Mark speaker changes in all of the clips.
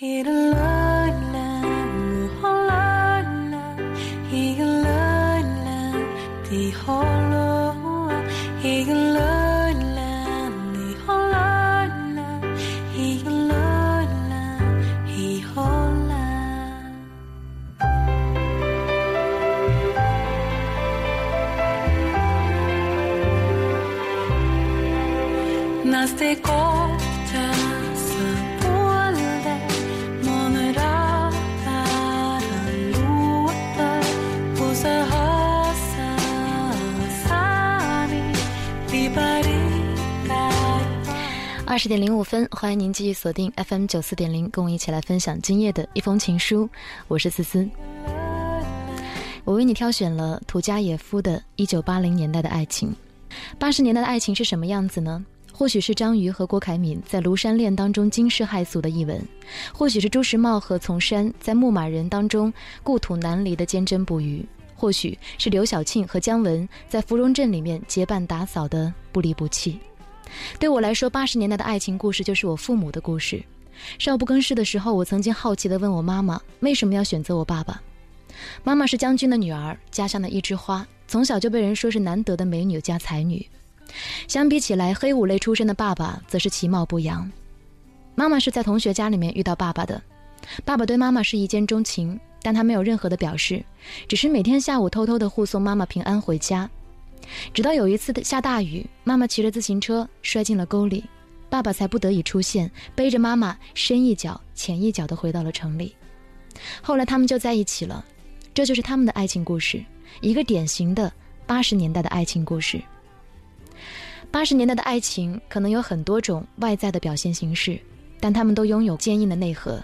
Speaker 1: It'll love 二十点零五分，欢迎您继续锁定 FM 九四点零，跟我一起来分享今夜的一封情书。我是思思，我为你挑选了土家野夫的《一九八零年代的爱情》。八十年代的爱情是什么样子呢？或许是张瑜和郭凯敏在《庐山恋》当中惊世骇俗的一吻，或许是朱时茂和丛珊在《牧马人》当中故土难离的坚贞不渝，或许是刘晓庆和姜文在《芙蓉镇》里面结伴打扫的不离不弃。对我来说，八十年代的爱情故事就是我父母的故事。少不更事的时候，我曾经好奇地问我妈妈：“为什么要选择我爸爸？”妈妈是将军的女儿，家乡的一枝花，从小就被人说是难得的美女加才女。相比起来，黑五类出身的爸爸则是其貌不扬。妈妈是在同学家里面遇到爸爸的，爸爸对妈妈是一见钟情，但他没有任何的表示，只是每天下午偷偷的护送妈妈平安回家。直到有一次下大雨，妈妈骑着自行车摔进了沟里，爸爸才不得已出现，背着妈妈深一脚浅一脚的回到了城里。后来他们就在一起了，这就是他们的爱情故事，一个典型的八十年代的爱情故事。八十年代的爱情可能有很多种外在的表现形式，但他们都拥有坚硬的内核，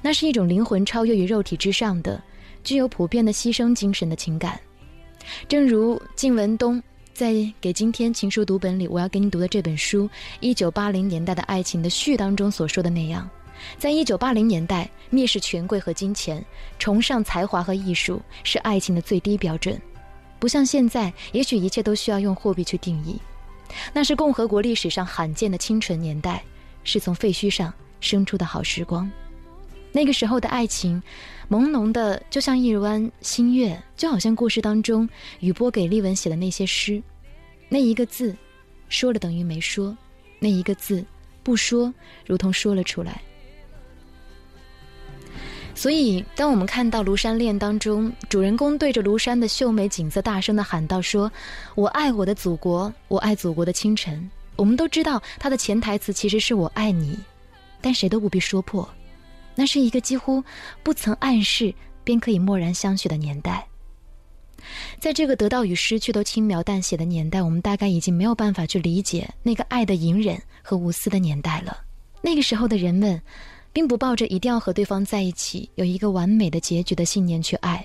Speaker 1: 那是一种灵魂超越于肉体之上的，具有普遍的牺牲精神的情感。正如靳文东在《给今天情书读本》里，我要给你读的这本书《一九八零年代的爱情》的序当中所说的那样，在一九八零年代，蔑视权贵和金钱，崇尚才华和艺术，是爱情的最低标准。不像现在，也许一切都需要用货币去定义。那是共和国历史上罕见的清纯年代，是从废墟上生出的好时光。那个时候的爱情，朦胧的，就像一弯新月，就好像故事当中雨波给丽文写的那些诗，那一个字，说了等于没说，那一个字，不说，如同说了出来。所以，当我们看到《庐山恋》当中主人公对着庐山的秀美景色大声的喊道：“说我爱我的祖国，我爱祖国的清晨。”我们都知道他的潜台词其实是我爱你，但谁都不必说破。那是一个几乎不曾暗示便可以默然相许的年代。在这个得到与失去都轻描淡写的年代，我们大概已经没有办法去理解那个爱的隐忍和无私的年代了。那个时候的人们，并不抱着一定要和对方在一起，有一个完美的结局的信念去爱。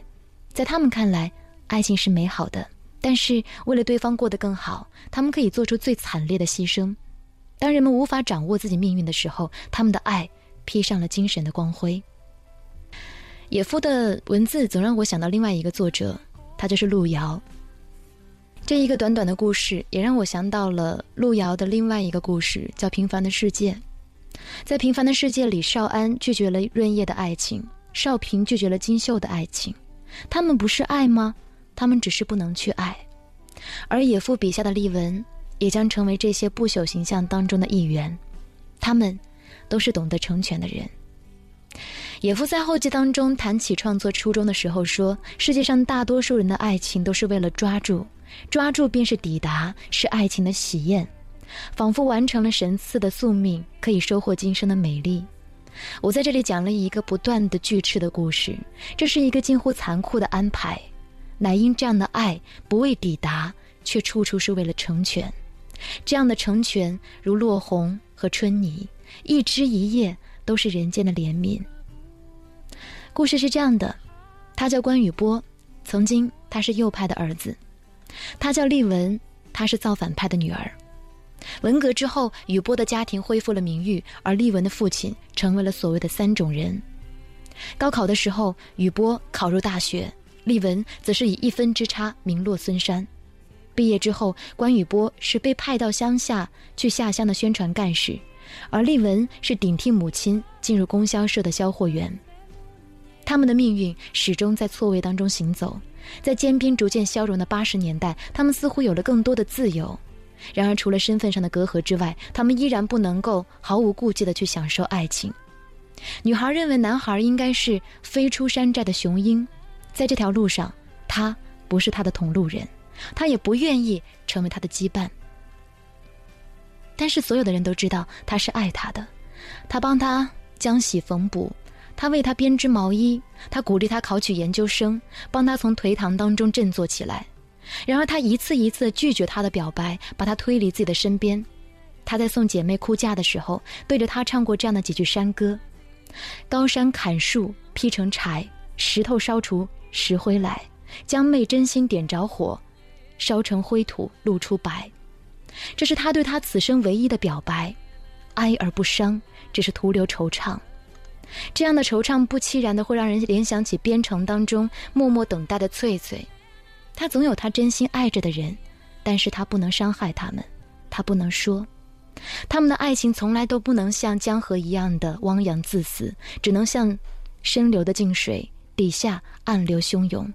Speaker 1: 在他们看来，爱情是美好的，但是为了对方过得更好，他们可以做出最惨烈的牺牲。当人们无法掌握自己命运的时候，他们的爱。披上了精神的光辉。野夫的文字总让我想到另外一个作者，他就是路遥。这一个短短的故事，也让我想到了路遥的另外一个故事，叫《平凡的世界》。在平凡的世界里，少安拒绝了润叶的爱情，少平拒绝了金秀的爱情。他们不是爱吗？他们只是不能去爱。而野夫笔下的丽文，也将成为这些不朽形象当中的一员。他们。都是懂得成全的人。野夫在后记当中谈起创作初衷的时候说：“世界上大多数人的爱情都是为了抓住，抓住便是抵达，是爱情的喜宴，仿佛完成了神赐的宿命，可以收获今生的美丽。”我在这里讲了一个不断的锯齿的故事，这是一个近乎残酷的安排，乃因这样的爱不为抵达，却处处是为了成全。这样的成全，如落红和春泥。一枝一叶都是人间的怜悯。故事是这样的：他叫关雨波，曾经他是右派的儿子；他叫丽文，他是造反派的女儿。文革之后，雨波的家庭恢复了名誉，而丽文的父亲成为了所谓的三种人。高考的时候，雨波考入大学，丽文则是以一分之差名落孙山。毕业之后，关雨波是被派到乡下去下乡的宣传干事。而丽文是顶替母亲进入供销社的销货员。他们的命运始终在错位当中行走，在坚冰逐渐消融的八十年代，他们似乎有了更多的自由。然而，除了身份上的隔阂之外，他们依然不能够毫无顾忌地去享受爱情。女孩认为男孩应该是飞出山寨的雄鹰，在这条路上，他不是他的同路人，他也不愿意成为他的羁绊。但是，所有的人都知道他是爱他的，他帮他浆洗缝补，他为他编织毛衣，他鼓励他考取研究生，帮他从颓唐当中振作起来。然而，他一次一次拒绝他的表白，把他推离自己的身边。他在送姐妹哭嫁的时候，对着她唱过这样的几句山歌：“高山砍树劈成柴，石头烧出石灰来，将妹真心点着火，烧成灰土露出白。”这是他对他此生唯一的表白，哀而不伤，只是徒留惆怅。这样的惆怅不期然的会让人联想起边城当中默默等待的翠翠，他总有他真心爱着的人，但是他不能伤害他们，他不能说，他们的爱情从来都不能像江河一样的汪洋自死，只能像深流的静水底下暗流汹涌。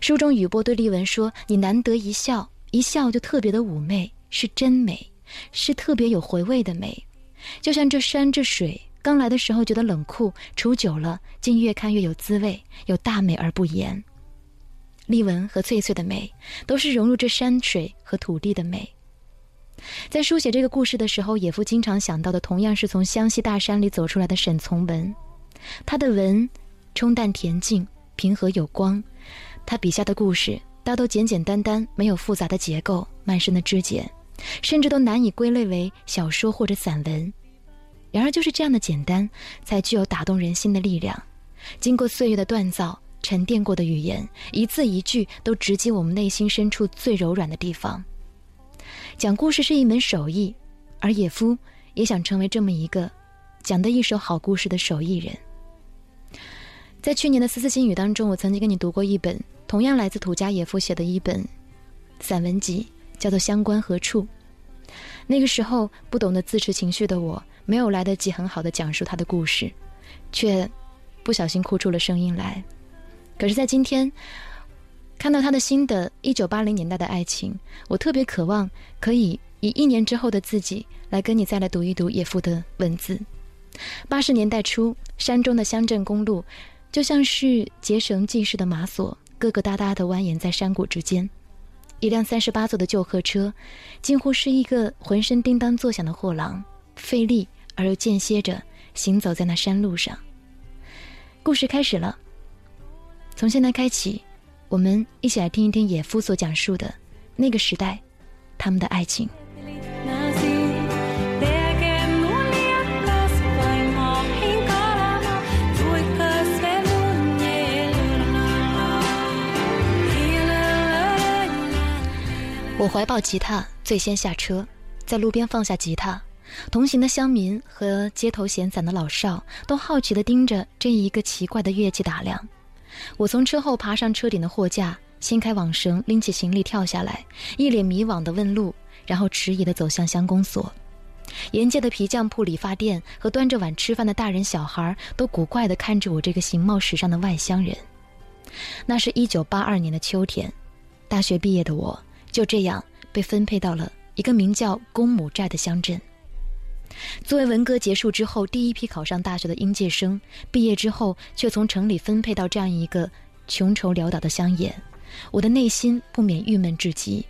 Speaker 1: 书中雨波对丽文说：“你难得一笑，一笑就特别的妩媚。”是真美，是特别有回味的美，就像这山这水，刚来的时候觉得冷酷，处久了竟越看越有滋味，有大美而不言。丽文和翠翠的美，都是融入这山水和土地的美。在书写这个故事的时候，野夫经常想到的，同样是从湘西大山里走出来的沈从文。他的文，冲淡恬静，平和有光。他笔下的故事，大都简简单单，没有复杂的结构，漫深的枝节。甚至都难以归类为小说或者散文，然而就是这样的简单，才具有打动人心的力量。经过岁月的锻造，沉淀过的语言，一字一句都直击我们内心深处最柔软的地方。讲故事是一门手艺，而野夫也想成为这么一个讲得一手好故事的手艺人。在去年的丝丝心语当中，我曾经跟你读过一本同样来自土家野夫写的一本散文集。叫做相关何处？那个时候不懂得自持情绪的我，没有来得及很好的讲述他的故事，却不小心哭出了声音来。可是，在今天看到他的新的《一九八零年代的爱情》，我特别渴望可以以一年之后的自己来跟你再来读一读野夫的文字。八十年代初，山中的乡镇公路就像是结绳系式的马索，疙疙瘩瘩的蜿蜒在山谷之间。一辆三十八座的旧客车，近乎是一个浑身叮当作响的货郎，费力而又间歇着行走在那山路上。故事开始了。从现在开启，我们一起来听一听野夫所讲述的那个时代，他们的爱情。我怀抱吉他，最先下车，在路边放下吉他。同行的乡民和街头闲散的老少都好奇地盯着这一个奇怪的乐器打量。我从车后爬上车顶的货架，掀开网绳，拎起行李跳下来，一脸迷惘地问路，然后迟疑地走向乡公所。沿街的皮匠铺、理发店和端着碗吃饭的大人小孩都古怪地看着我这个形貌时尚的外乡人。那是一九八二年的秋天，大学毕业的我。就这样被分配到了一个名叫公母寨的乡镇。作为文革结束之后第一批考上大学的应届生，毕业之后却从城里分配到这样一个穷愁潦倒的乡野，我的内心不免郁闷至极。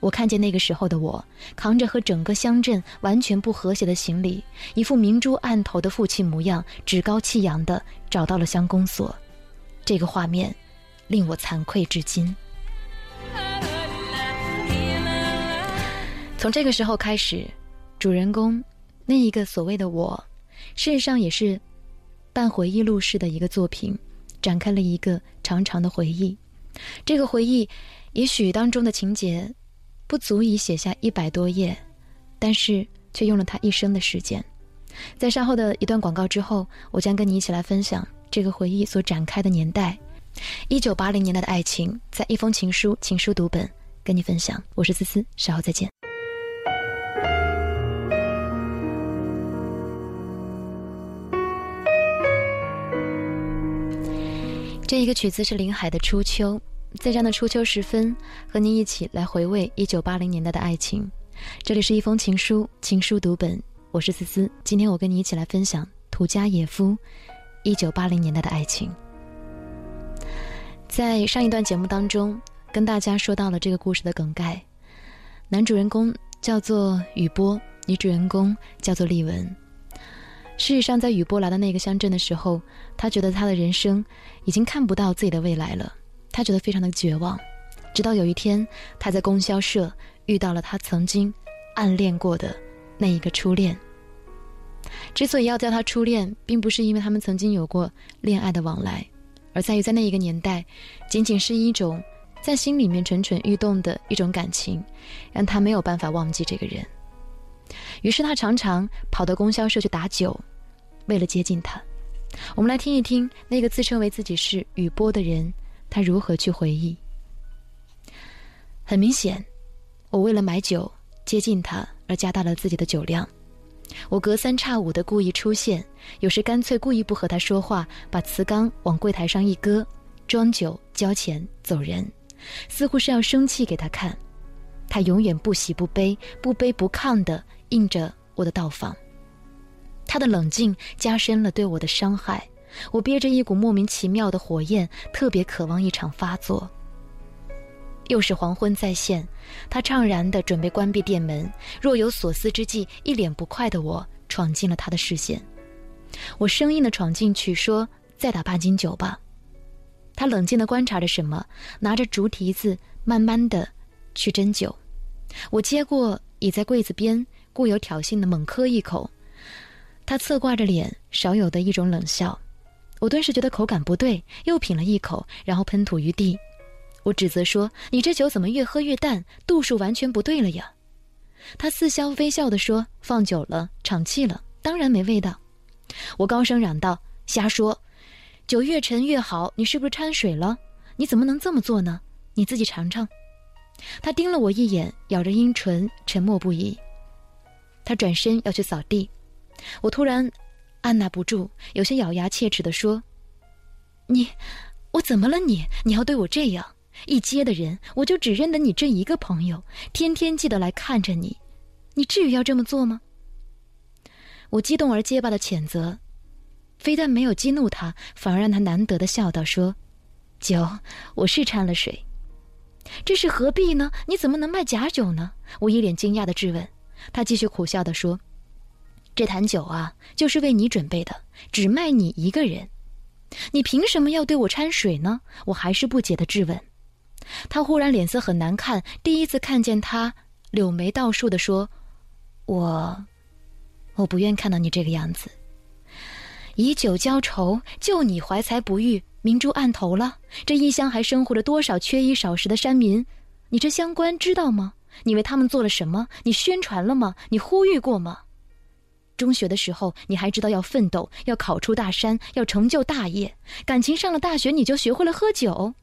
Speaker 1: 我看见那个时候的我，扛着和整个乡镇完全不和谐的行李，一副明珠暗投的负气模样，趾高气扬地找到了乡公所。这个画面，令我惭愧至今。从这个时候开始，主人公那一个所谓的我，事实上也是半回忆录式的一个作品，展开了一个长长的回忆。这个回忆，也许当中的情节不足以写下一百多页，但是却用了他一生的时间。在稍后的一段广告之后，我将跟你一起来分享这个回忆所展开的年代——一九八零年代的爱情，在一封情书情书读本跟你分享。我是思思，稍后再见。这一个曲子是林海的《初秋》，在这样的初秋时分，和您一起来回味一九八零年代的爱情。这里是一封情书，情书读本，我是思思。今天我跟你一起来分享土家野夫一九八零年代的爱情。在上一段节目当中，跟大家说到了这个故事的梗概，男主人公叫做雨波，女主人公叫做丽文。事实上，在雨波来到那个乡镇的时候，他觉得他的人生已经看不到自己的未来了，他觉得非常的绝望。直到有一天，他在供销社遇到了他曾经暗恋过的那一个初恋。之所以要叫他初恋，并不是因为他们曾经有过恋爱的往来，而在于在那一个年代，仅仅是一种在心里面蠢蠢欲动的一种感情，让他没有办法忘记这个人。于是他常常跑到供销社去打酒，为了接近他。我们来听一听那个自称为自己是雨波的人，他如何去回忆。很明显，我为了买酒接近他而加大了自己的酒量。我隔三差五的故意出现，有时干脆故意不和他说话，把瓷缸往柜台上一搁，装酒交钱走人，似乎是要生气给他看。他永远不喜不悲，不卑不亢的应着我的到访。他的冷静加深了对我的伤害。我憋着一股莫名其妙的火焰，特别渴望一场发作。又是黄昏再现，他怅然的准备关闭店门，若有所思之际，一脸不快的我闯进了他的视线。我生硬的闯进去说：“再打半斤酒吧。”他冷静的观察着什么，拿着竹提子，慢慢的。去斟酒，我接过，倚在柜子边，故有挑衅的猛喝一口。他侧挂着脸，少有的一种冷笑。我顿时觉得口感不对，又品了一口，然后喷吐于地。我指责说：“你这酒怎么越喝越淡，度数完全不对了呀？”他似笑非笑地说：“放久了，场气了，当然没味道。”我高声嚷道：“瞎说！酒越陈越好，你是不是掺水了？你怎么能这么做呢？你自己尝尝。”他盯了我一眼，咬着阴唇，沉默不已。他转身要去扫地，我突然按捺不住，有些咬牙切齿地说：“你，我怎么了？你，你要对我这样？一街的人，我就只认得你这一个朋友，天天记得来看着你，你至于要这么做吗？”我激动而结巴的谴责，非但没有激怒他，反而让他难得的笑道：“说，酒，我是掺了水。”这是何必呢？你怎么能卖假酒呢？我一脸惊讶的质问。他继续苦笑的说：“这坛酒啊，就是为你准备的，只卖你一个人。你凭什么要对我掺水呢？”我还是不解的质问。他忽然脸色很难看，第一次看见他柳眉倒竖的说：“我，我不愿看到你这个样子。以酒浇愁，就你怀才不遇。”明珠暗投了，这异乡还生活着多少缺衣少食的山民？你这乡官知道吗？你为他们做了什么？你宣传了吗？你呼吁过吗？中学的时候，你还知道要奋斗，要考出大山，要成就大业。感情上了大学，你就学会了喝酒。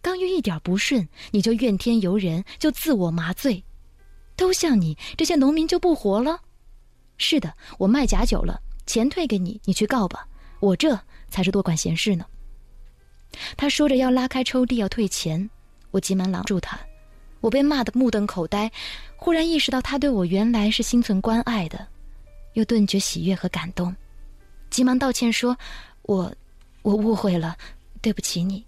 Speaker 1: 刚遇一点不顺，你就怨天尤人，就自我麻醉。都像你这些农民就不活了？是的，我卖假酒了，钱退给你，你去告吧。我这才是多管闲事呢。他说着要拉开抽屉要退钱，我急忙拦住他。我被骂得目瞪口呆，忽然意识到他对我原来是心存关爱的，又顿觉喜悦和感动，急忙道歉说：“我，我误会了，对不起你。”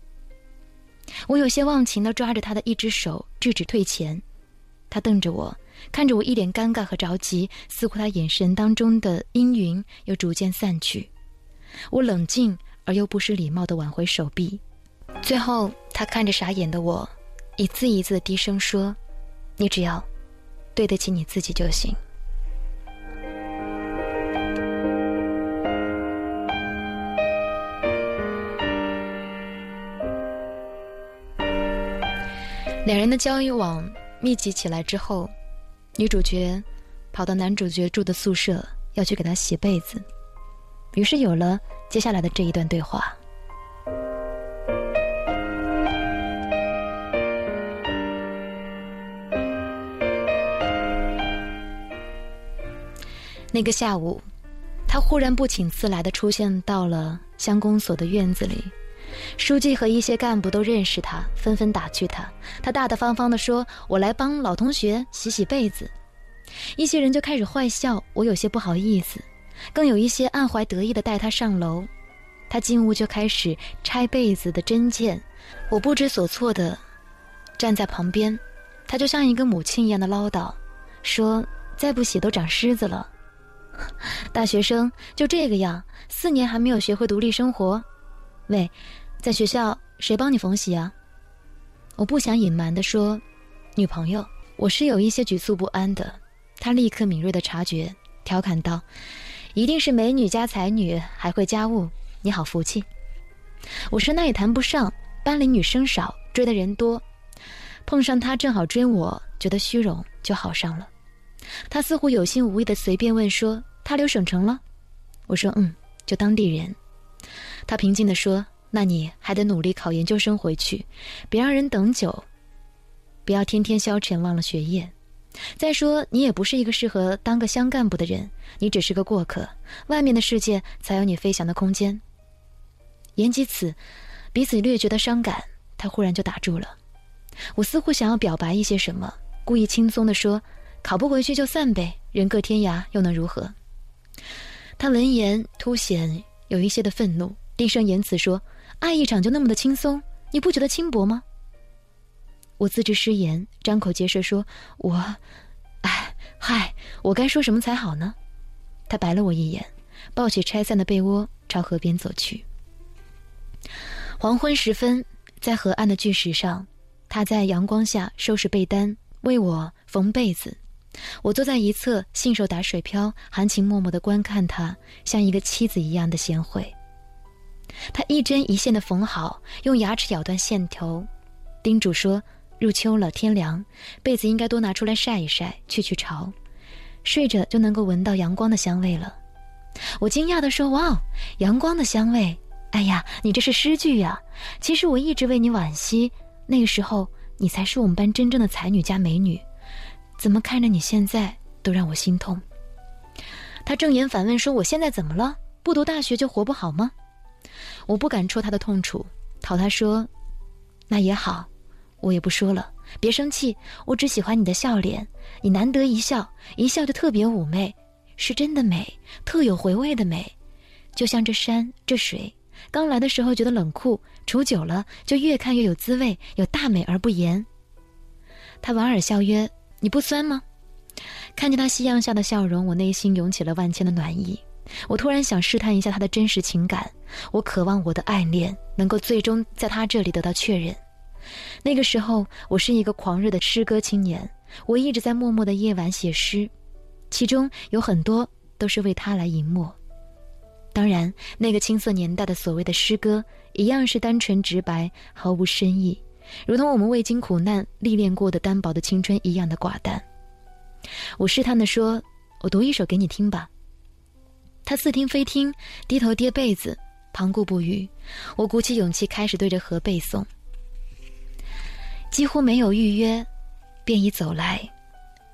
Speaker 1: 我有些忘情地抓着他的一只手，制止退钱。他瞪着我，看着我一脸尴尬和着急，似乎他眼神当中的阴云又逐渐散去。我冷静。而又不失礼貌的挽回手臂，最后他看着傻眼的我，一字一字低声说：“你只要对得起你自己就行。”两人的交往密集起来之后，女主角跑到男主角住的宿舍，要去给他洗被子，于是有了。接下来的这一段对话，那个下午，他忽然不请自来的出现到了乡公所的院子里，书记和一些干部都认识他，纷纷打趣他。他大大方方的说：“我来帮老同学洗洗被子。”一些人就开始坏笑，我有些不好意思，更有一些暗怀得意的带他上楼。他进屋就开始拆被子的针线，我不知所措的站在旁边。他就像一个母亲一样的唠叨，说：“再不洗都长虱子了。” 大学生就这个样，四年还没有学会独立生活。喂，在学校谁帮你缝洗啊？我不想隐瞒的说，女朋友。我是有一些局促不安的。他立刻敏锐的察觉，调侃道：“一定是美女加才女，还会家务，你好福气。”我说：“那也谈不上，班里女生少，追的人多，碰上他正好追我，觉得虚荣就好上了。”他似乎有心无意的随便问说：“他留省城了？”我说：“嗯，就当地人。”他平静的说：“那你还得努力考研究生回去，别让人等久，不要天天消沉忘了学业。再说你也不是一个适合当个乡干部的人，你只是个过客，外面的世界才有你飞翔的空间。”言及此，彼此略觉得伤感，他忽然就打住了。我似乎想要表白一些什么，故意轻松的说。考不回去就散呗，人各天涯又能如何？他闻言凸显有一些的愤怒，低声言辞说：“爱一场就那么的轻松？你不觉得轻薄吗？”我自知失言，张口结舌说：“我，哎，嗨，我该说什么才好呢？”他白了我一眼，抱起拆散的被窝朝河边走去。黄昏时分，在河岸的巨石上，他在阳光下收拾被单，为我缝被子。我坐在一侧，信手打水漂，含情脉脉地观看他，像一个妻子一样的贤惠。他一针一线的缝好，用牙齿咬断线头，叮嘱说：“入秋了，天凉，被子应该多拿出来晒一晒，去去潮，睡着就能够闻到阳光的香味了。”我惊讶地说：“哇，阳光的香味！哎呀，你这是诗句呀！其实我一直为你惋惜，那个时候你才是我们班真正的才女加美女。”怎么看着你现在都让我心痛？他正眼反问说：“我现在怎么了？不读大学就活不好吗？”我不敢戳他的痛处，讨他说：“那也好，我也不说了。别生气，我只喜欢你的笑脸。你难得一笑，一笑就特别妩媚，是真的美，特有回味的美。就像这山这水，刚来的时候觉得冷酷，处久了就越看越有滋味，有大美而不言。”他莞尔笑曰。你不酸吗？看见他夕阳下的笑容，我内心涌起了万千的暖意。我突然想试探一下他的真实情感，我渴望我的爱恋能够最终在他这里得到确认。那个时候，我是一个狂热的诗歌青年，我一直在默默的夜晚写诗，其中有很多都是为他来吟默。当然，那个青涩年代的所谓的诗歌，一样是单纯直白，毫无深意。如同我们未经苦难历练过的单薄的青春一样的寡淡。我试探地说：“我读一首给你听吧。”他似听非听，低头叠被子，旁顾不语。我鼓起勇气开始对着河背诵。几乎没有预约，便已走来。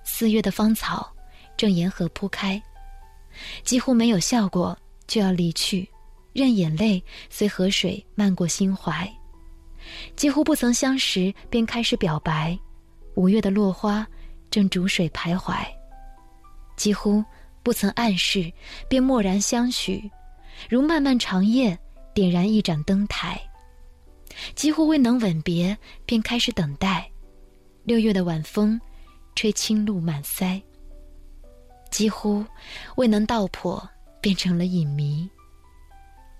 Speaker 1: 四月的芳草正沿河铺开。几乎没有笑过，就要离去，任眼泪随河水漫过心怀。几乎不曾相识，便开始表白。五月的落花正逐水徘徊。几乎不曾暗示，便默然相许，如漫漫长夜点燃一盏灯台。几乎未能吻别，便开始等待。六月的晚风，吹青露满腮。几乎未能道破，变成了影迷。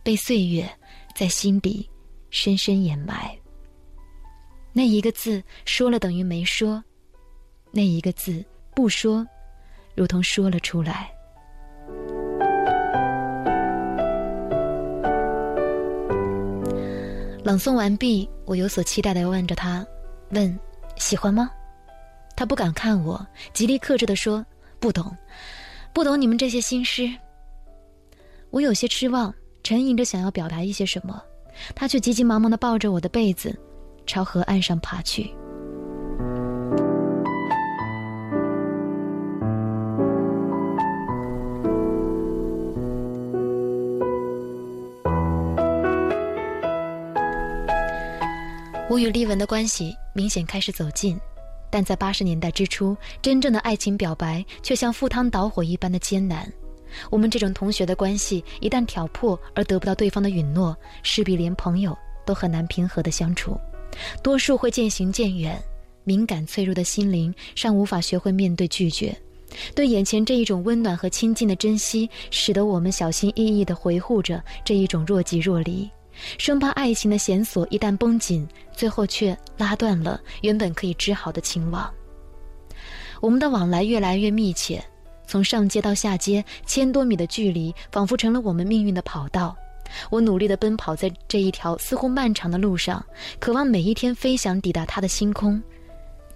Speaker 1: 被岁月在心底。深深掩埋。那一个字说了等于没说，那一个字不说，如同说了出来。朗诵完毕，我有所期待的问着他：“问喜欢吗？”他不敢看我，极力克制的说：“不懂，不懂你们这些新诗。”我有些失望，沉吟着想要表达一些什么。他却急急忙忙地抱着我的被子，朝河岸上爬去。我与丽文的关系明显开始走近，但在八十年代之初，真正的爱情表白却像赴汤蹈火一般的艰难。我们这种同学的关系，一旦挑破而得不到对方的允诺，势必连朋友都很难平和的相处，多数会渐行渐远。敏感脆弱的心灵尚无法学会面对拒绝，对眼前这一种温暖和亲近的珍惜，使得我们小心翼翼地维护着这一种若即若离，生怕爱情的弦索一旦绷紧，最后却拉断了原本可以织好的情网。我们的往来越来越密切，从上街到下街，千多米的距离仿佛成了我们命运的跑道。我努力地奔跑在这一条似乎漫长的路上，渴望每一天飞翔抵达他的星空。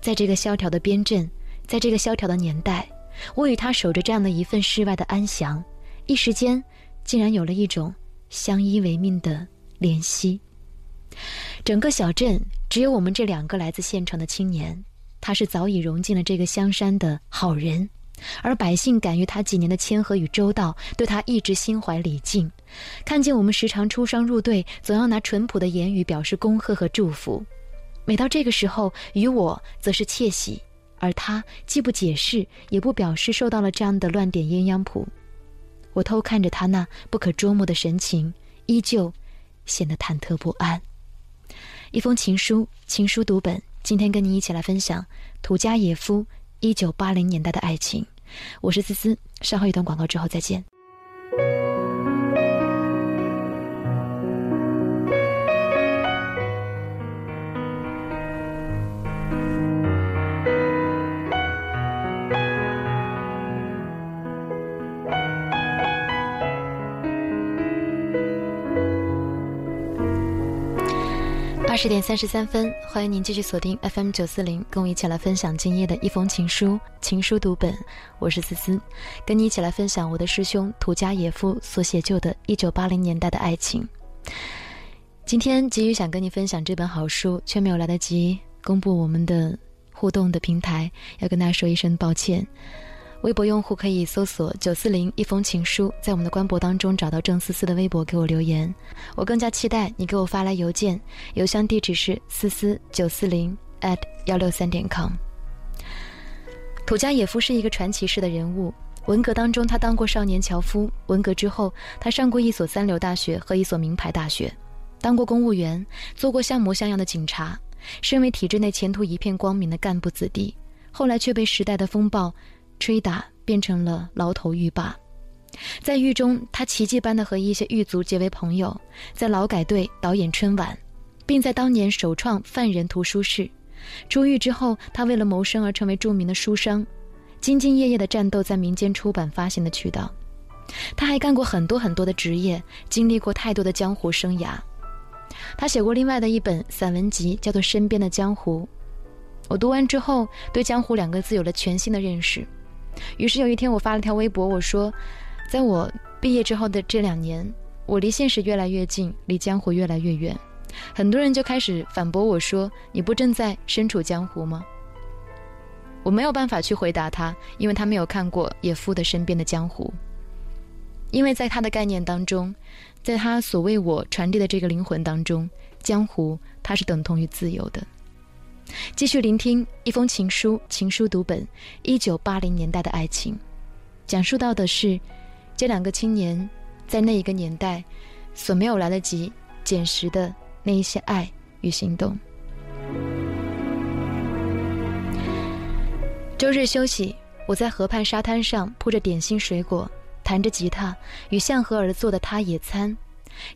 Speaker 1: 在这个萧条的边镇，在这个萧条的年代，我与他守着这样的一份世外的安详，一时间，竟然有了一种相依为命的怜惜。整个小镇只有我们这两个来自县城的青年，他是早已融进了这个香山的好人，而百姓感于他几年的谦和与周到，对他一直心怀礼敬。看见我们时常出双入对，总要拿淳朴的言语表示恭贺和祝福。每到这个时候，与我则是窃喜，而他既不解释，也不表示受到了这样的乱点鸳鸯谱。我偷看着他那不可捉摸的神情，依旧显得忐忑不安。一封情书，情书读本，今天跟你一起来分享土家野夫一九八零年代的爱情。我是思思，稍后一段广告之后再见。二十点三十三分，欢迎您继续锁定 FM 九四零，跟我一起来分享今夜的一封情书。情书读本，我是思思，跟你一起来分享我的师兄土加野夫所写就的一九八零年代的爱情。今天急于想跟你分享这本好书，却没有来得及公布我们的互动的平台，要跟大家说一声抱歉。微博用户可以搜索“九四零一封情书”，在我们的官博当中找到郑思思的微博，给我留言。我更加期待你给我发来邮件，邮箱地址是思思九四零 at 幺六三点 com。土加野夫是一个传奇式的人物。文革当中，他当过少年樵夫；文革之后，他上过一所三流大学和一所名牌大学，当过公务员，做过像模像样的警察，身为体制内前途一片光明的干部子弟，后来却被时代的风暴。吹打变成了牢头狱霸，在狱中，他奇迹般的和一些狱卒结为朋友，在劳改队导演春晚，并在当年首创犯人图书室。出狱之后，他为了谋生而成为著名的书商，兢兢业业的战斗在民间出版发行的渠道。他还干过很多很多的职业，经历过太多的江湖生涯。他写过另外的一本散文集，叫做《身边的江湖》。我读完之后，对“江湖”两个字有了全新的认识。于是有一天，我发了条微博，我说：“在我毕业之后的这两年，我离现实越来越近，离江湖越来越远。”很多人就开始反驳我说：“你不正在身处江湖吗？”我没有办法去回答他，因为他没有看过野夫的身边的江湖。因为在他的概念当中，在他所为我传递的这个灵魂当中，江湖它是等同于自由的。继续聆听一封情书，情书读本，一九八零年代的爱情，讲述到的是这两个青年在那一个年代所没有来得及捡拾的那一些爱与行动。周日休息，我在河畔沙滩上铺着点心水果，弹着吉他，与向河而坐的他野餐。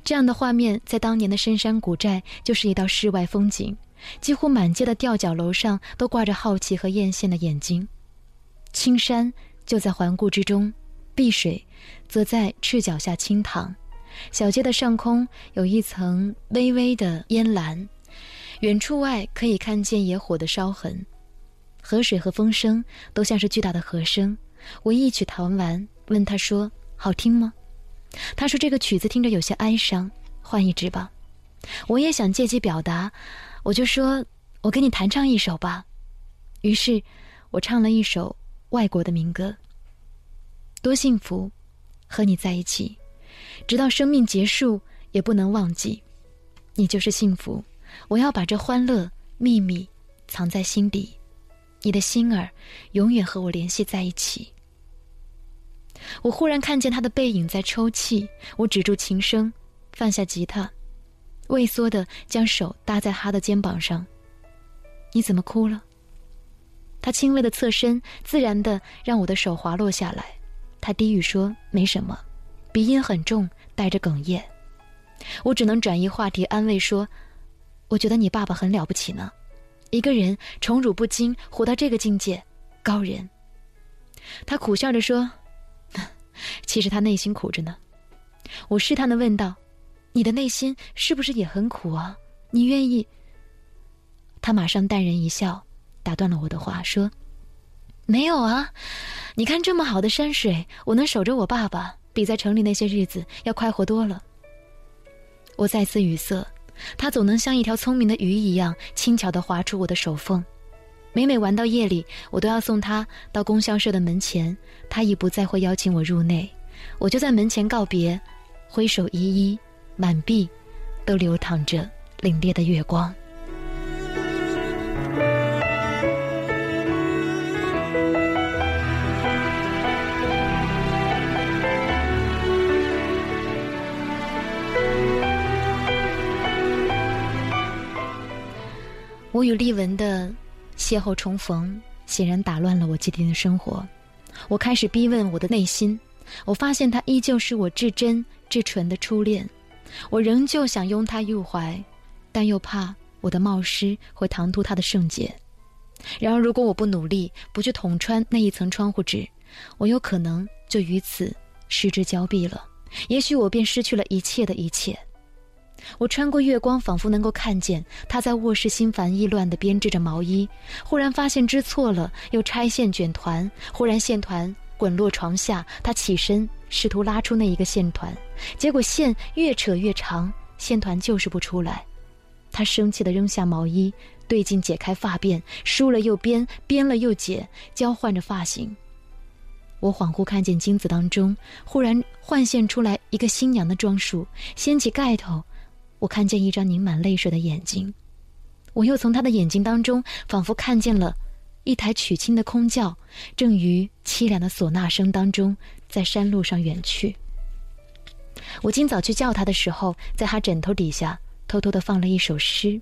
Speaker 1: 这样的画面在当年的深山古寨就是一道世外风景。几乎满街的吊脚楼上都挂着好奇和艳羡的眼睛，青山就在环顾之中，碧水则在赤脚下轻淌。小街的上空有一层微微的烟蓝，远处外可以看见野火的烧痕。河水和风声都像是巨大的和声。我一曲弹完，问他说：“好听吗？”他说：“这个曲子听着有些哀伤，换一支吧。”我也想借机表达。我就说，我给你弹唱一首吧。于是，我唱了一首外国的民歌。多幸福，和你在一起，直到生命结束也不能忘记。你就是幸福，我要把这欢乐秘密藏在心底，你的心儿永远和我联系在一起。我忽然看见他的背影在抽泣，我止住琴声，放下吉他，畏缩的将手搭在他的肩膀上。你怎么哭了？他轻微的侧身，自然的让我的手滑落下来。他低语说：“没什么。”鼻音很重，带着哽咽。我只能转移话题，安慰说：“我觉得你爸爸很了不起呢，一个人宠辱不惊，活到这个境界，高人。”他苦笑着说。其实他内心苦着呢，我试探的问道：“你的内心是不是也很苦啊？你愿意？”他马上淡然一笑，打断了我的话，说：“没有啊，你看这么好的山水，我能守着我爸爸，比在城里那些日子要快活多了。”我再次语塞，他总能像一条聪明的鱼一样轻巧的划出我的手缝。每每玩到夜里，我都要送他到供销社的门前，他已不再会邀请我入内，我就在门前告别，挥手依依，满壁都流淌着凛冽的月光。我与丽文的。邂逅重逢，显然打乱了我既定的生活。我开始逼问我的内心，我发现他依旧是我至真至纯的初恋。我仍旧想拥他入怀，但又怕我的冒失会唐突他的圣洁。然而，如果我不努力，不去捅穿那一层窗户纸，我有可能就于此失之交臂了。也许我便失去了一切的一切。我穿过月光，仿佛能够看见他在卧室心烦意乱地编织着毛衣。忽然发现织错了，又拆线卷团。忽然线团滚落床下，他起身试图拉出那一个线团，结果线越扯越长，线团就是不出来。他生气地扔下毛衣，对镜解开发辫，梳了又编，编了又解，交换着发型。我恍惚看见镜子当中，忽然幻现出来一个新娘的装束，掀起盖头。我看见一张凝满泪水的眼睛，我又从他的眼睛当中，仿佛看见了一台娶亲的空轿，正于凄凉的唢呐声当中，在山路上远去。我今早去叫他的时候，在他枕头底下偷偷的放了一首诗。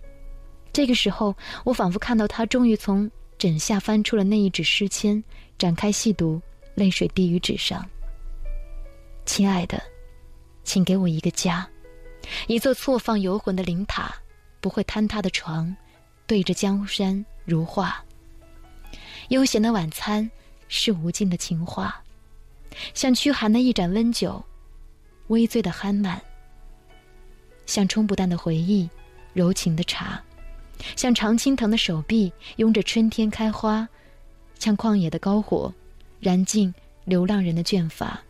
Speaker 1: 这个时候，我仿佛看到他终于从枕下翻出了那一纸诗签，展开细读，泪水滴于纸上。亲爱的，请给我一个家。一座错放游魂的灵塔，不会坍塌的床，对着江山如画。悠闲的晚餐，是无尽的情话，像驱寒的一盏温酒，微醉的酣满。像冲不淡的回忆，柔情的茶，像常青藤的手臂，拥着春天开花，像旷野的篝火，燃尽流浪人的倦发。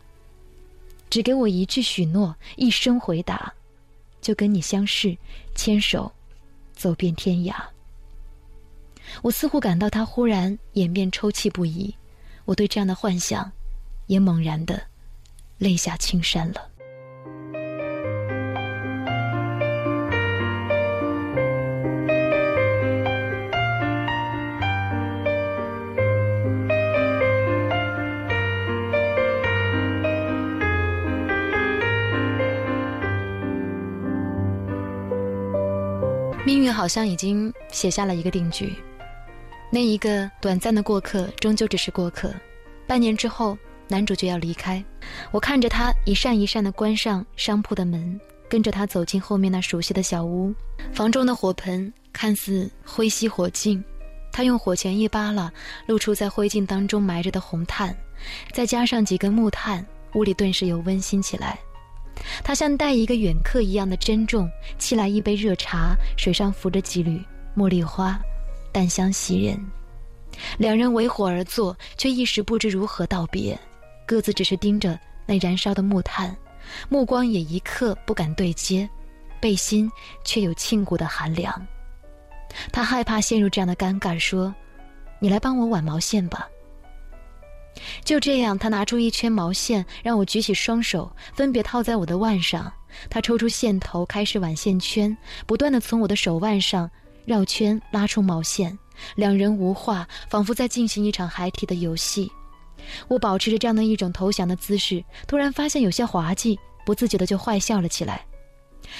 Speaker 1: 只给我一句许诺，一声回答。就跟你相视，牵手，走遍天涯。我似乎感到他忽然掩面抽泣不已，我对这样的幻想，也猛然的泪下青山了。命运好像已经写下了一个定局，那一个短暂的过客终究只是过客。半年之后，男主角要离开，我看着他一扇一扇的关上商铺的门，跟着他走进后面那熟悉的小屋。房中的火盆看似灰熄火尽，他用火钳一扒拉，露出在灰烬当中埋着的红炭，再加上几根木炭，屋里顿时又温馨起来。他像待一个远客一样的珍重，沏来一杯热茶，水上浮着几缕茉莉花，淡香袭人。两人围火而坐，却一时不知如何道别，各自只是盯着那燃烧的木炭，目光也一刻不敢对接，背心却有沁骨的寒凉。他害怕陷入这样的尴尬，说：“你来帮我挽毛线吧。”就这样，他拿出一圈毛线，让我举起双手，分别套在我的腕上。他抽出线头，开始挽线圈，不断的从我的手腕上绕圈，拉出毛线。两人无话，仿佛在进行一场孩提的游戏。我保持着这样的一种投降的姿势，突然发现有些滑稽，不自觉的就坏笑了起来。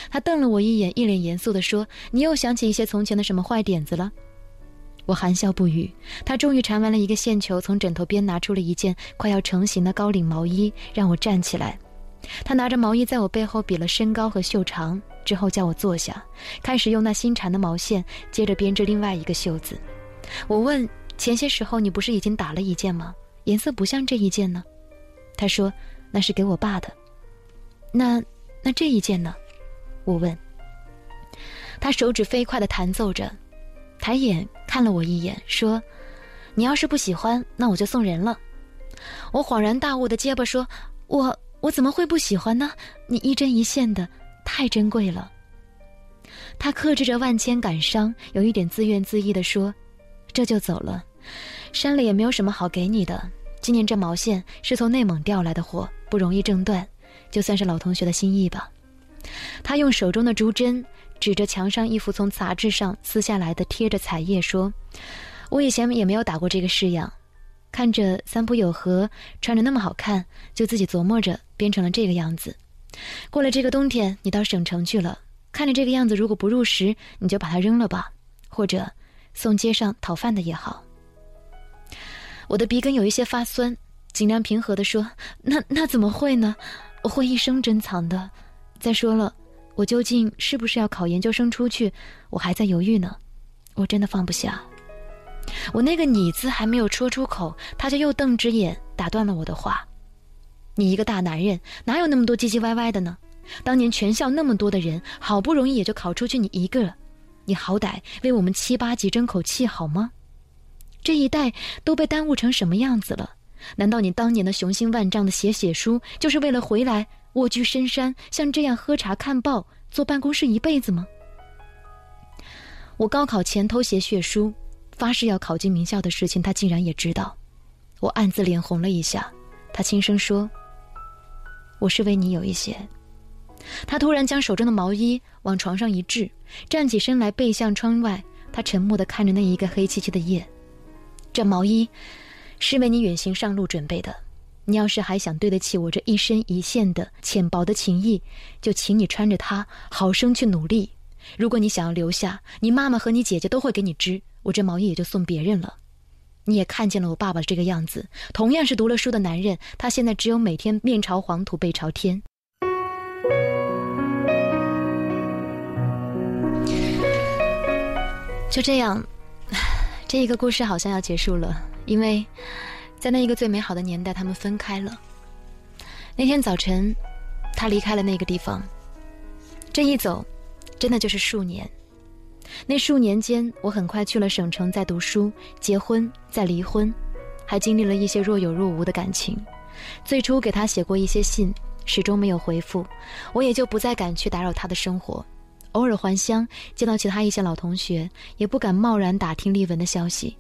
Speaker 1: 他瞪了我一眼，一脸严肃的说：“你又想起一些从前的什么坏点子了？”我含笑不语。他终于缠完了一个线球，从枕头边拿出了一件快要成型的高领毛衣，让我站起来。他拿着毛衣在我背后比了身高和袖长，之后叫我坐下，开始用那新缠的毛线接着编织另外一个袖子。我问：“前些时候你不是已经打了一件吗？颜色不像这一件呢？”他说：“那是给我爸的。”那那这一件呢？我问。他手指飞快地弹奏着。抬眼看了我一眼，说：“你要是不喜欢，那我就送人了。”我恍然大悟的结巴说：“我我怎么会不喜欢呢？你一针一线的，太珍贵了。”他克制着万千感伤，有一点自怨自艾的说：“这就走了，山里也没有什么好给你的。今年这毛线是从内蒙调来的货，不容易挣断，就算是老同学的心意吧。”他用手中的竹针。指着墙上一幅从杂志上撕下来的贴着彩页说：“我以前也没有打过这个式样，看着三浦友和穿着那么好看，就自己琢磨着编成了这个样子。过了这个冬天，你到省城去了，看着这个样子，如果不入时，你就把它扔了吧，或者送街上讨饭的也好。”我的鼻根有一些发酸，尽量平和地说：“那那怎么会呢？我会一生珍藏的。再说了。”我究竟是不是要考研究生出去？我还在犹豫呢，我真的放不下。我那个“你”字还没有说出口，他就又瞪直眼打断了我的话：“你一个大男人，哪有那么多唧唧歪歪的呢？当年全校那么多的人，好不容易也就考出去你一个，你好歹为我们七八级争口气好吗？这一代都被耽误成什么样子了？难道你当年的雄心万丈的写写书，就是为了回来？”蜗居深山，像这样喝茶看报，坐办公室一辈子吗？我高考前偷写血书，发誓要考进名校的事情，他竟然也知道。我暗自脸红了一下。他轻声说：“我是为你有一些。”他突然将手中的毛衣往床上一掷，站起身来背向窗外。他沉默地看着那一个黑漆漆的夜。这毛衣，是为你远行上路准备的。你要是还想对得起我这一针一线的浅薄的情谊，就请你穿着它，好生去努力。如果你想要留下，你妈妈和你姐姐都会给你织，我这毛衣也就送别人了。你也看见了我爸爸这个样子，同样是读了书的男人，他现在只有每天面朝黄土背朝天。就这样，这一个故事好像要结束了，因为。在那一个最美好的年代，他们分开了。那天早晨，他离开了那个地方。这一走，真的就是数年。那数年间，我很快去了省城，在读书、结婚、再离婚，还经历了一些若有若无的感情。最初给他写过一些信，始终没有回复，我也就不再敢去打扰他的生活。偶尔还乡，见到其他一些老同学，也不敢贸然打听丽文的消息。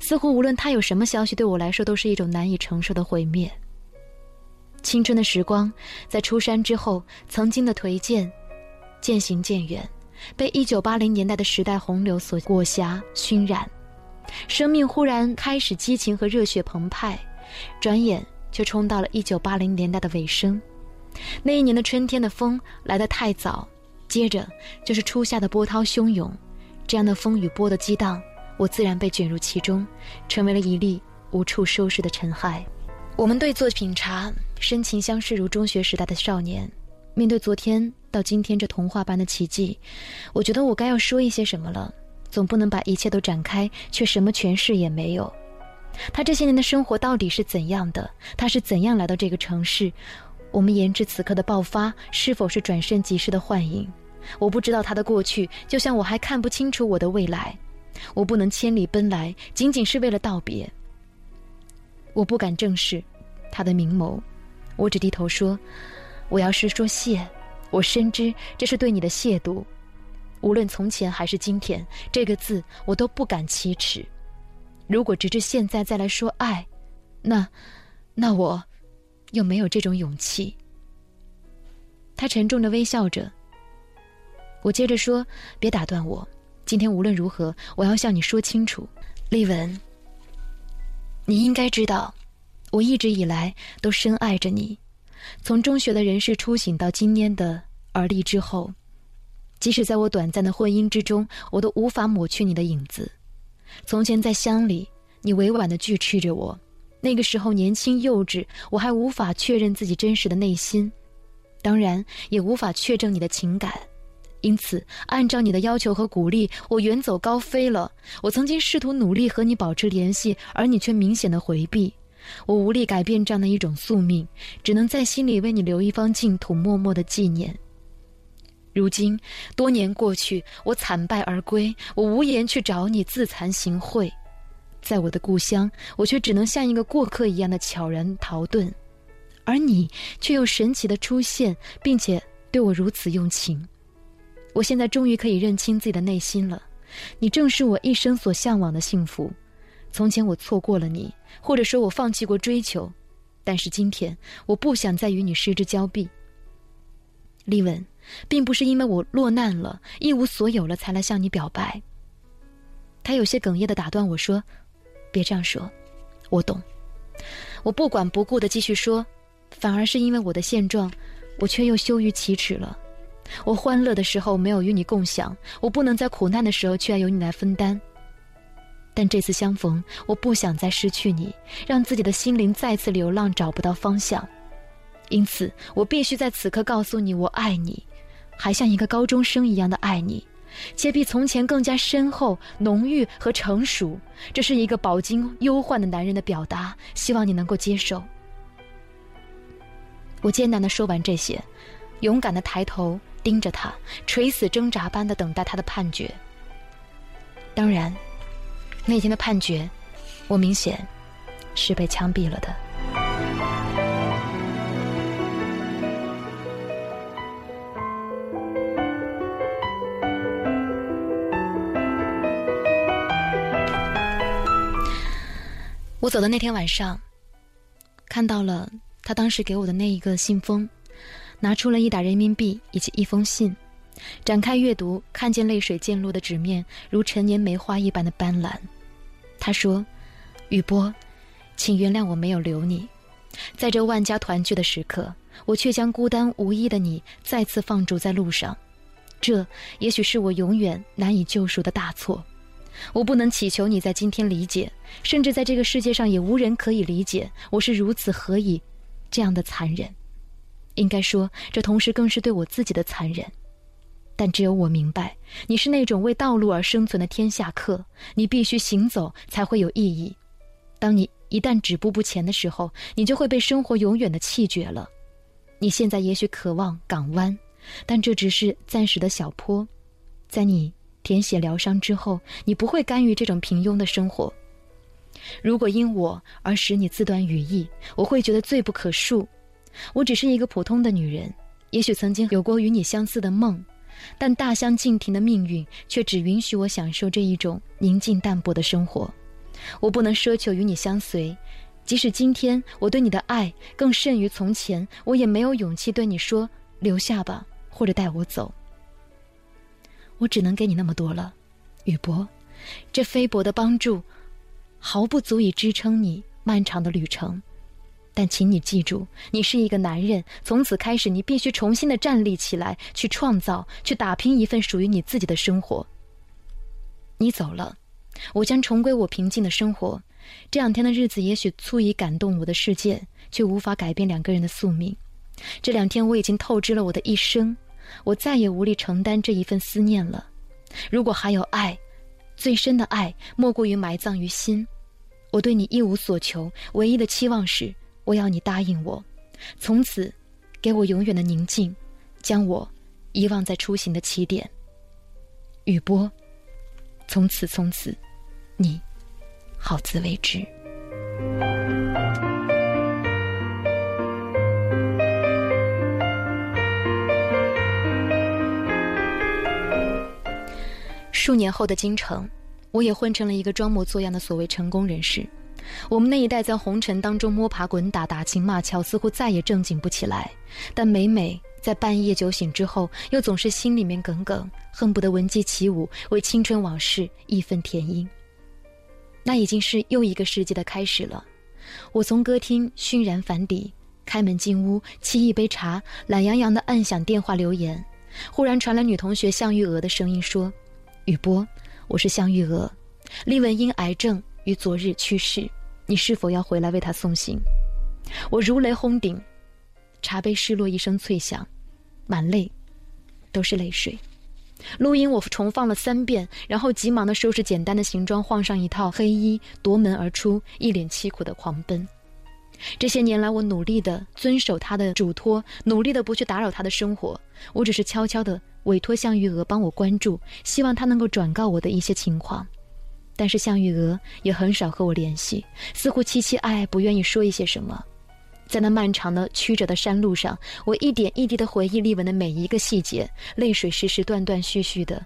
Speaker 1: 似乎无论他有什么消息，对我来说都是一种难以承受的毁灭。青春的时光，在出山之后，曾经的颓健，渐行渐远，被一九八零年代的时代洪流所裹挟熏染。生命忽然开始激情和热血澎湃，转眼就冲到了一九八零年代的尾声。那一年的春天的风来得太早，接着就是初夏的波涛汹涌，这样的风雨波的激荡。我自然被卷入其中，成为了一粒无处收拾的尘埃。我们对坐品茶，深情相视如中学时代的少年。面对昨天到今天这童话般的奇迹，我觉得我该要说一些什么了。总不能把一切都展开，却什么诠释也没有。他这些年的生活到底是怎样的？他是怎样来到这个城市？我们言之此刻的爆发，是否是转瞬即逝的幻影？我不知道他的过去，就像我还看不清楚我的未来。我不能千里奔来，仅仅是为了道别。我不敢正视他的明眸，我只低头说：“我要是说谢，我深知这是对你的亵渎。无论从前还是今天，这个字我都不敢启齿。如果直至现在再来说爱，那，那我，又没有这种勇气。他沉重的微笑着。我接着说：“别打断我，今天无论如何，我要向你说清楚，丽文。你应该知道，我一直以来都深爱着你，从中学的人事初醒到今天的而立之后，即使在我短暂的婚姻之中，我都无法抹去你的影子。从前在乡里，你委婉的拒斥着我。”那个时候年轻幼稚，我还无法确认自己真实的内心，当然也无法确证你的情感，因此按照你的要求和鼓励，我远走高飞了。我曾经试图努力和你保持联系，而你却明显的回避。我无力改变这样的一种宿命，只能在心里为你留一方净土，默默的纪念。如今多年过去，我惨败而归，我无颜去找你自惭形秽。在我的故乡，我却只能像一个过客一样的悄然逃遁，而你却又神奇的出现，并且对我如此用情。我现在终于可以认清自己的内心了，你正是我一生所向往的幸福。从前我错过了你，或者说我放弃过追求，但是今天我不想再与你失之交臂。丽文，并不是因为我落难了，一无所有了才来向你表白。他有些哽咽的打断我说。别这样说，我懂。我不管不顾的继续说，反而是因为我的现状，我却又羞于启齿了。我欢乐的时候没有与你共享，我不能在苦难的时候却要由你来分担。但这次相逢，我不想再失去你，让自己的心灵再次流浪，找不到方向。因此，我必须在此刻告诉你，我爱你，还像一个高中生一样的爱你。且比从前更加深厚、浓郁和成熟，这是一个饱经忧患的男人的表达。希望你能够接受。我艰难的说完这些，勇敢的抬头盯着他，垂死挣扎般的等待他的判决。当然，那天的判决，我明显是被枪毙了的。我走的那天晚上，看到了他当时给我的那一个信封，拿出了一打人民币以及一封信，展开阅读，看见泪水溅落的纸面如陈年梅花一般的斑斓。他说：“雨波，请原谅我没有留你，在这万家团聚的时刻，我却将孤单无依的你再次放逐在路上，这也许是我永远难以救赎的大错。”我不能祈求你在今天理解，甚至在这个世界上也无人可以理解我是如此何以这样的残忍。应该说，这同时更是对我自己的残忍。但只有我明白，你是那种为道路而生存的天下客，你必须行走才会有意义。当你一旦止步不前的时候，你就会被生活永远的弃绝了。你现在也许渴望港湾，但这只是暂时的小坡，在你。填写疗伤之后，你不会甘于这种平庸的生活。如果因我而使你自断羽翼，我会觉得罪不可恕。我只是一个普通的女人，也许曾经有过与你相似的梦，但大相径庭的命运却只允许我享受这一种宁静淡泊的生活。我不能奢求与你相随，即使今天我对你的爱更甚于从前，我也没有勇气对你说留下吧，或者带我走。我只能给你那么多了，雨波，这菲薄的帮助，毫不足以支撑你漫长的旅程。但请你记住，你是一个男人，从此开始，你必须重新的站立起来，去创造，去打拼一份属于你自己的生活。你走了，我将重归我平静的生活。这两天的日子也许足以感动我的世界，却无法改变两个人的宿命。这两天我已经透支了我的一生。我再也无力承担这一份思念了。如果还有爱，最深的爱莫过于埋葬于心。我对你一无所求，唯一的期望是，我要你答应我，从此给我永远的宁静，将我遗忘在出行的起点。雨波，从此从此，你好自为之。数年后的京城，我也混成了一个装模作样的所谓成功人士。我们那一代在红尘当中摸爬滚打、打情骂俏，似乎再也正经不起来。但每每在半夜酒醒之后，又总是心里面耿耿，恨不得闻鸡起舞，为青春往事义愤填膺。那已经是又一个世纪的开始了。我从歌厅熏然返抵，开门进屋，沏一杯茶，懒洋洋地按响电话留言。忽然传来女同学向玉娥的声音说：“雨波，我是向玉娥，丽文因癌症于昨日去世，你是否要回来为他送行？”我如雷轰顶，茶杯失落一声脆响。满泪，都是泪水。录音我重放了三遍，然后急忙的收拾简单的行装，换上一套黑衣，夺门而出，一脸凄苦的狂奔。这些年来，我努力的遵守他的嘱托，努力的不去打扰他的生活。我只是悄悄的委托向玉娥帮我关注，希望他能够转告我的一些情况。但是向玉娥也很少和我联系，似乎凄凄爱爱，不愿意说一些什么。在那漫长的曲折的山路上，我一点一滴的回忆丽文的每一个细节，泪水时时断断续续的，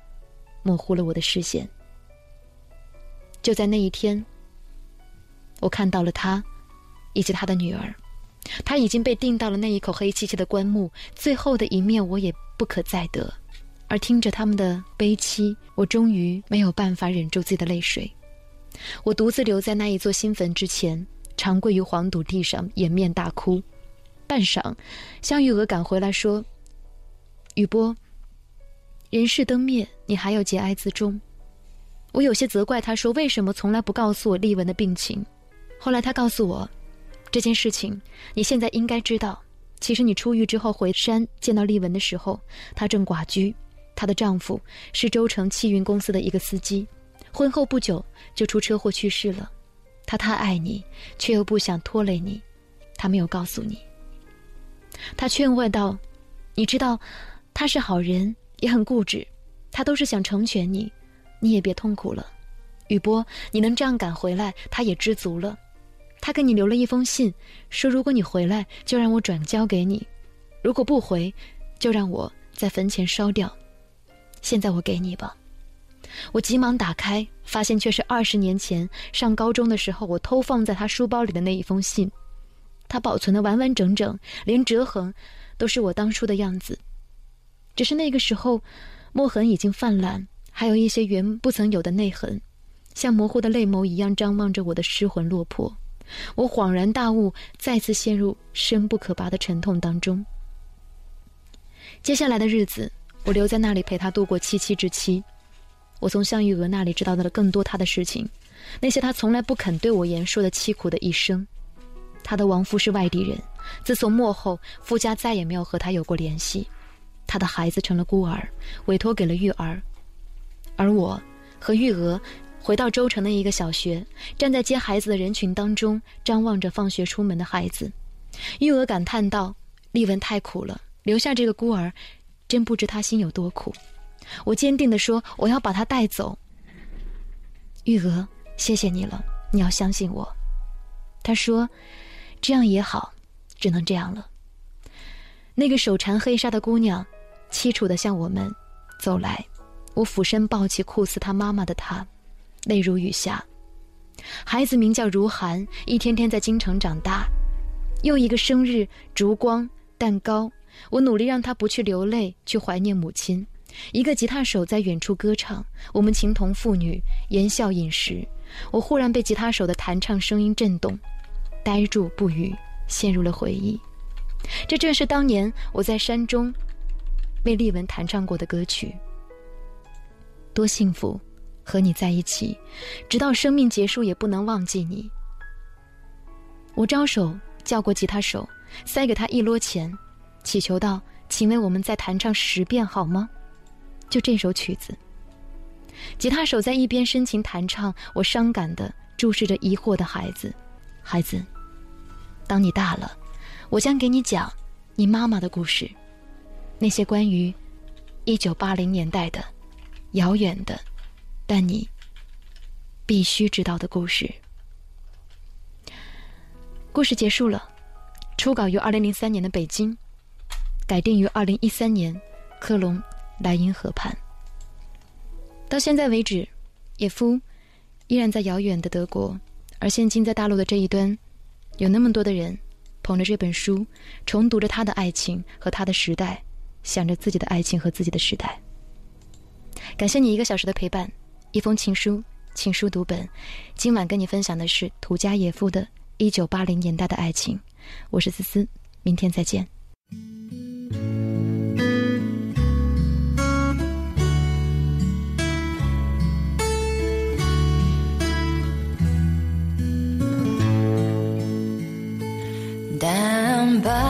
Speaker 1: 模糊了我的视线。就在那一天，我看到了他，以及他的女儿，他已经被钉到了那一口黑漆漆的棺木，最后的一面我也不可再得。而听着他们的悲凄，我终于没有办法忍住自己的泪水，我独自留在那一座新坟之前。长跪于黄土地上，掩面大哭。半晌，香玉娥赶回来说：“雨波，人世灯灭，你还要节哀自重。”我有些责怪他，说：“为什么从来不告诉我丽文的病情？”后来他告诉我，这件事情你现在应该知道。其实你出狱之后回山见到丽文的时候，她正寡居，她的丈夫是周城汽运公司的一个司机，婚后不久就出车祸去世了。他太爱你，却又不想拖累你，他没有告诉你。他劝慰道：“你知道，他是好人，也很固执，他都是想成全你，你也别痛苦了。雨波，你能这样赶回来，他也知足了。他给你留了一封信，说如果你回来，就让我转交给你；如果不回，就让我在坟前烧掉。现在我给你吧。”我急忙打开，发现却是二十年前上高中的时候我偷放在他书包里的那一封信。他保存的完完整整，连折痕都是我当初的样子。只是那个时候，墨痕已经泛滥，还有一些原不曾有的泪痕，像模糊的泪眸一样张望着我的失魂落魄。我恍然大悟，再次陷入深不可拔的沉痛当中。接下来的日子，我留在那里陪他度过七七之期。我从向玉娥那里知道到了更多他的事情，那些他从来不肯对我言说的凄苦的一生。他的亡夫是外地人，自从末后，夫家再也没有和他有过联系。他的孩子成了孤儿，委托给了玉儿。而我和玉娥回到州城的一个小学，站在接孩子的人群当中，张望着放学出门的孩子。玉娥感叹道：“丽文太苦了，留下这个孤儿，真不知他心有多苦。”我坚定地说：“我要把他带走。”玉娥，谢谢你了，你要相信我。他说：“这样也好，只能这样了。”那个手缠黑纱的姑娘，凄楚地向我们走来。我俯身抱起酷似她妈妈的她，泪如雨下。孩子名叫如涵，一天天在京城长大。又一个生日，烛光蛋糕，我努力让他不去流泪，去怀念母亲。一个吉他手在远处歌唱，我们情同父女，言笑饮食。我忽然被吉他手的弹唱声音震动，呆住不语，陷入了回忆。这正是当年我在山中为丽文弹唱过的歌曲。多幸福，和你在一起，直到生命结束也不能忘记你。我招手叫过吉他手，塞给他一摞钱，祈求道：“请为我们再弹唱十遍好吗？”就这首曲子，吉他手在一边深情弹唱，我伤感的注视着疑惑的孩子。孩子，当你大了，我将给你讲你妈妈的故事，那些关于一九八零年代的遥远的，但你必须知道的故事。故事结束了，初稿于二零零三年的北京，改定于二零一三年科隆。莱茵河畔。到现在为止，野夫依然在遥远的德国，而现今在大陆的这一端，有那么多的人捧着这本书，重读着他的爱情和他的时代，想着自己的爱情和自己的时代。感谢你一个小时的陪伴，一封情书，情书读本。今晚跟你分享的是土家野夫的《一九八零年代的爱情》。我是思思，明天再见。
Speaker 2: stand by.